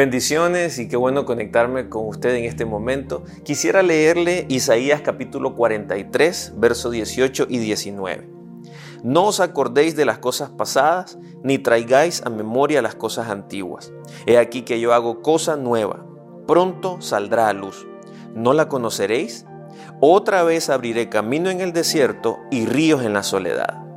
Bendiciones y qué bueno conectarme con usted en este momento. Quisiera leerle Isaías capítulo 43, verso 18 y 19. No os acordéis de las cosas pasadas, ni traigáis a memoria las cosas antiguas. He aquí que yo hago cosa nueva. Pronto saldrá a luz. ¿No la conoceréis? Otra vez abriré camino en el desierto y ríos en la soledad.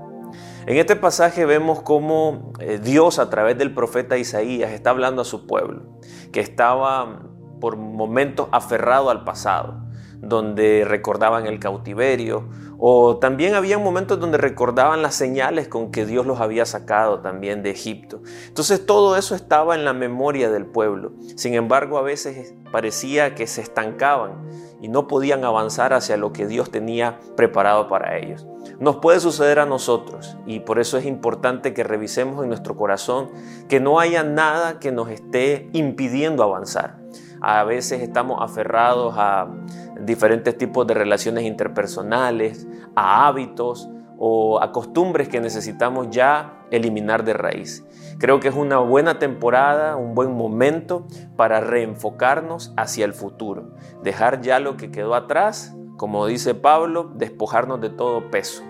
En este pasaje vemos cómo eh, Dios a través del profeta Isaías está hablando a su pueblo, que estaba por momentos aferrado al pasado, donde recordaban el cautiverio, o también había momentos donde recordaban las señales con que Dios los había sacado también de Egipto. Entonces todo eso estaba en la memoria del pueblo. Sin embargo, a veces parecía que se estancaban y no podían avanzar hacia lo que Dios tenía preparado para ellos. Nos puede suceder a nosotros y por eso es importante que revisemos en nuestro corazón que no haya nada que nos esté impidiendo avanzar. A veces estamos aferrados a diferentes tipos de relaciones interpersonales, a hábitos o a costumbres que necesitamos ya eliminar de raíz. Creo que es una buena temporada, un buen momento para reenfocarnos hacia el futuro, dejar ya lo que quedó atrás, como dice Pablo, despojarnos de todo peso.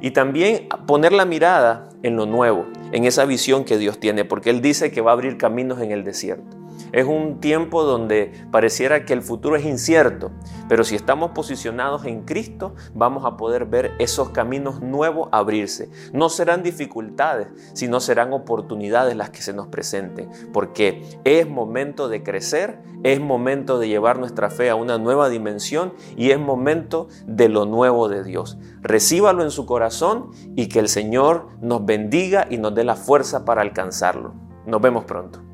Y también poner la mirada en lo nuevo, en esa visión que Dios tiene, porque Él dice que va a abrir caminos en el desierto. Es un tiempo donde pareciera que el futuro es incierto, pero si estamos posicionados en Cristo, vamos a poder ver esos caminos nuevos abrirse. No serán dificultades, sino serán oportunidades las que se nos presenten, porque es momento de crecer, es momento de llevar nuestra fe a una nueva dimensión y es momento de lo nuevo de Dios. Recíbalo en su corazón y que el Señor nos bendiga y nos dé la fuerza para alcanzarlo. Nos vemos pronto.